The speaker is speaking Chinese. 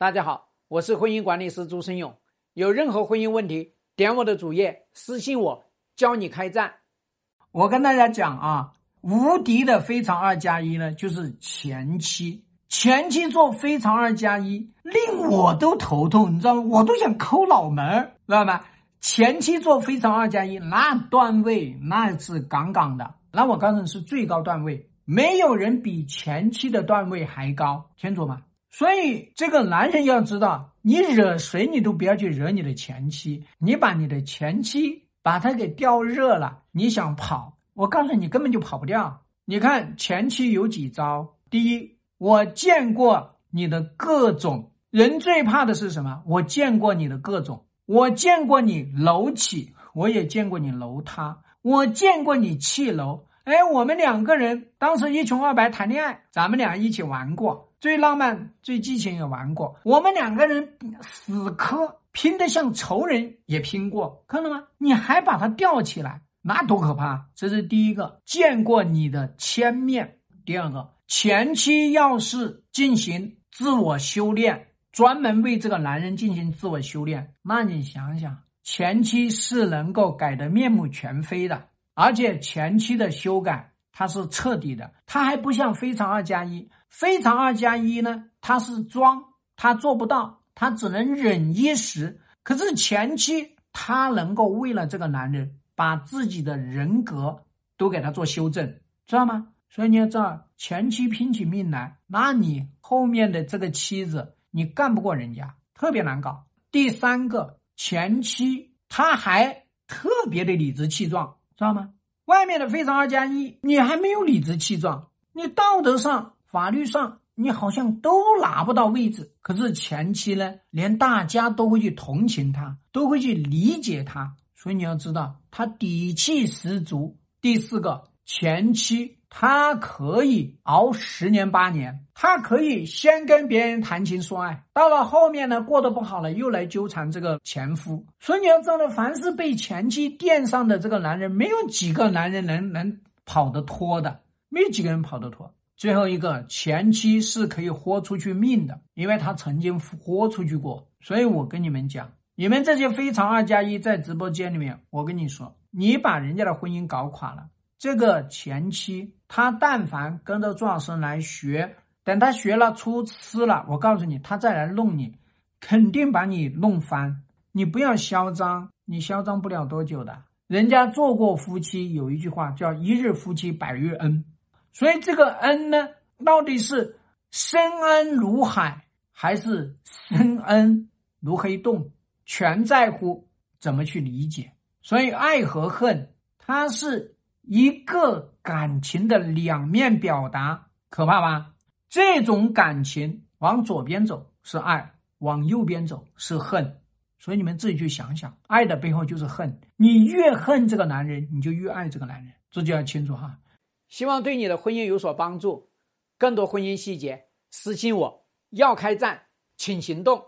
大家好，我是婚姻管理师朱生勇。有任何婚姻问题，点我的主页私信我，教你开战。我跟大家讲啊，无敌的非常二加一呢，就是前期。前期做非常二加一，令我都头痛，你知道吗？我都想抠脑门儿，知道吗？前期做非常二加一，那段位那是杠杠的，那我告诉你是最高段位，没有人比前期的段位还高，清楚吗？所以，这个男人要知道，你惹谁你都不要去惹你的前妻。你把你的前妻把他给吊热了，你想跑，我告诉你根本就跑不掉。你看前妻有几招？第一，我见过你的各种人，最怕的是什么？我见过你的各种，我见过你楼起，我也见过你楼塌，我见过你砌楼。哎，我们两个人当时一穷二白谈恋爱，咱们俩一起玩过。最浪漫、最激情也玩过，我们两个人死磕，拼得像仇人也拼过，看到吗？你还把他吊起来，那多可怕！这是第一个，见过你的千面。第二个，前期要是进行自我修炼，专门为这个男人进行自我修炼，那你想想，前期是能够改得面目全非的，而且前期的修改它是彻底的，它还不像非常二加一。非常二加一呢？他是装，他做不到，他只能忍一时。可是前期他能够为了这个男人，把自己的人格都给他做修正，知道吗？所以你要知道，前期拼起命来，那你后面的这个妻子，你干不过人家，特别难搞。第三个，前期他还特别的理直气壮，知道吗？外面的非常二加一，你还没有理直气壮，你道德上。法律上你好像都拿不到位置，可是前期呢，连大家都会去同情他，都会去理解他，所以你要知道他底气十足。第四个，前期他可以熬十年八年，他可以先跟别人谈情说爱，到了后面呢，过得不好了，又来纠缠这个前夫。所以你要知道呢，凡是被前妻垫上的这个男人，没有几个男人能能跑得脱的，没几个人跑得脱。最后一个前妻是可以豁出去命的，因为他曾经豁出去过。所以我跟你们讲，你们这些非常二加一在直播间里面，我跟你说，你把人家的婚姻搞垮了，这个前期他但凡跟着朱老师来学，等他学了出师了，我告诉你，他再来弄你，肯定把你弄翻。你不要嚣张，你嚣张不了多久的。人家做过夫妻，有一句话叫“一日夫妻百日恩”。所以这个恩呢，到底是深恩如海，还是深恩如黑洞，全在乎怎么去理解。所以爱和恨，它是一个感情的两面表达，可怕吧？这种感情往左边走是爱，往右边走是恨。所以你们自己去想想，爱的背后就是恨。你越恨这个男人，你就越爱这个男人，这就要清楚哈。希望对你的婚姻有所帮助。更多婚姻细节，私信我。要开战，请行动。